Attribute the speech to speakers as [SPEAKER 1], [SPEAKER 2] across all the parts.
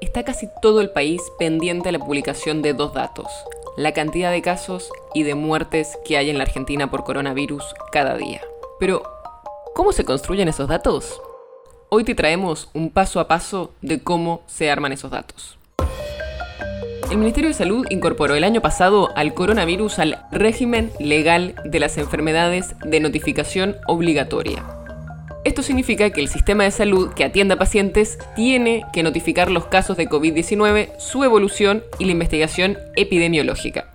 [SPEAKER 1] está casi todo el país pendiente a la publicación de dos datos, la cantidad de casos y de muertes que hay en la Argentina por coronavirus cada día. Pero, ¿cómo se construyen esos datos? Hoy te traemos un paso a paso de cómo se arman esos datos. El Ministerio de Salud incorporó el año pasado al coronavirus al régimen legal de las enfermedades de notificación obligatoria. Esto significa que el sistema de salud que atienda pacientes tiene que notificar los casos de COVID-19, su evolución y la investigación epidemiológica.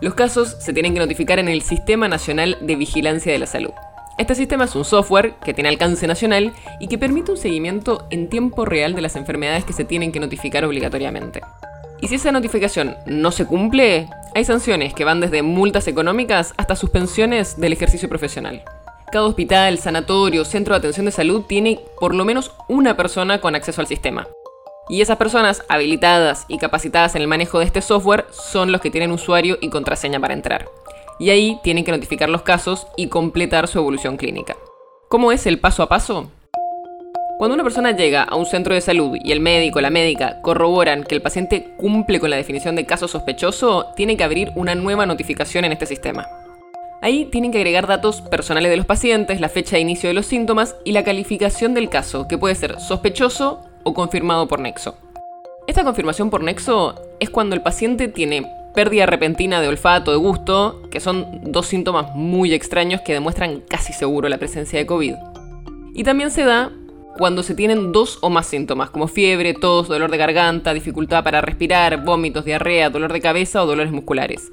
[SPEAKER 1] Los casos se tienen que notificar en el Sistema Nacional de Vigilancia de la Salud. Este sistema es un software que tiene alcance nacional y que permite un seguimiento en tiempo real de las enfermedades que se tienen que notificar obligatoriamente. Y si esa notificación no se cumple, hay sanciones que van desde multas económicas hasta suspensiones del ejercicio profesional. Cada hospital, sanatorio, centro de atención de salud tiene por lo menos una persona con acceso al sistema. Y esas personas habilitadas y capacitadas en el manejo de este software son los que tienen usuario y contraseña para entrar. Y ahí tienen que notificar los casos y completar su evolución clínica. ¿Cómo es el paso a paso? Cuando una persona llega a un centro de salud y el médico o la médica corroboran que el paciente cumple con la definición de caso sospechoso, tiene que abrir una nueva notificación en este sistema. Ahí tienen que agregar datos personales de los pacientes, la fecha de inicio de los síntomas y la calificación del caso, que puede ser sospechoso o confirmado por nexo. Esta confirmación por nexo es cuando el paciente tiene pérdida repentina de olfato, de gusto, que son dos síntomas muy extraños que demuestran casi seguro la presencia de COVID. Y también se da cuando se tienen dos o más síntomas, como fiebre, tos, dolor de garganta, dificultad para respirar, vómitos, diarrea, dolor de cabeza o dolores musculares.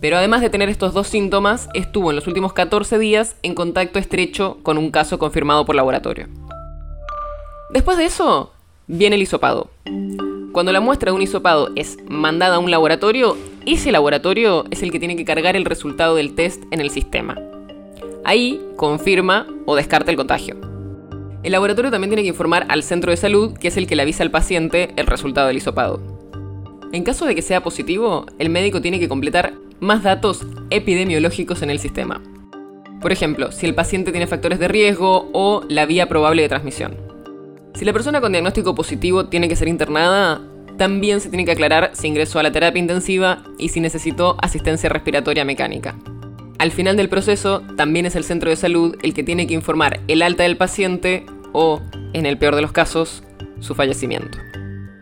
[SPEAKER 1] Pero además de tener estos dos síntomas, estuvo en los últimos 14 días en contacto estrecho con un caso confirmado por laboratorio. Después de eso, viene el hisopado. Cuando la muestra de un hisopado es mandada a un laboratorio, ese laboratorio es el que tiene que cargar el resultado del test en el sistema. Ahí confirma o descarta el contagio. El laboratorio también tiene que informar al centro de salud, que es el que le avisa al paciente el resultado del hisopado. En caso de que sea positivo, el médico tiene que completar más datos epidemiológicos en el sistema. Por ejemplo, si el paciente tiene factores de riesgo o la vía probable de transmisión. Si la persona con diagnóstico positivo tiene que ser internada, también se tiene que aclarar si ingresó a la terapia intensiva y si necesitó asistencia respiratoria mecánica. Al final del proceso, también es el centro de salud el que tiene que informar el alta del paciente o, en el peor de los casos, su fallecimiento.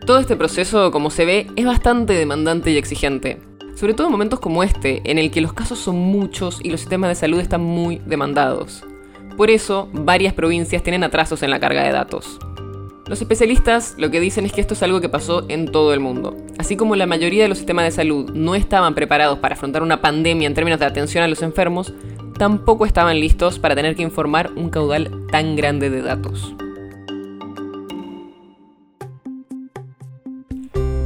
[SPEAKER 1] Todo este proceso, como se ve, es bastante demandante y exigente, sobre todo en momentos como este, en el que los casos son muchos y los sistemas de salud están muy demandados. Por eso, varias provincias tienen atrasos en la carga de datos. Los especialistas lo que dicen es que esto es algo que pasó en todo el mundo. Así como la mayoría de los sistemas de salud no estaban preparados para afrontar una pandemia en términos de atención a los enfermos, tampoco estaban listos para tener que informar un caudal tan grande de datos.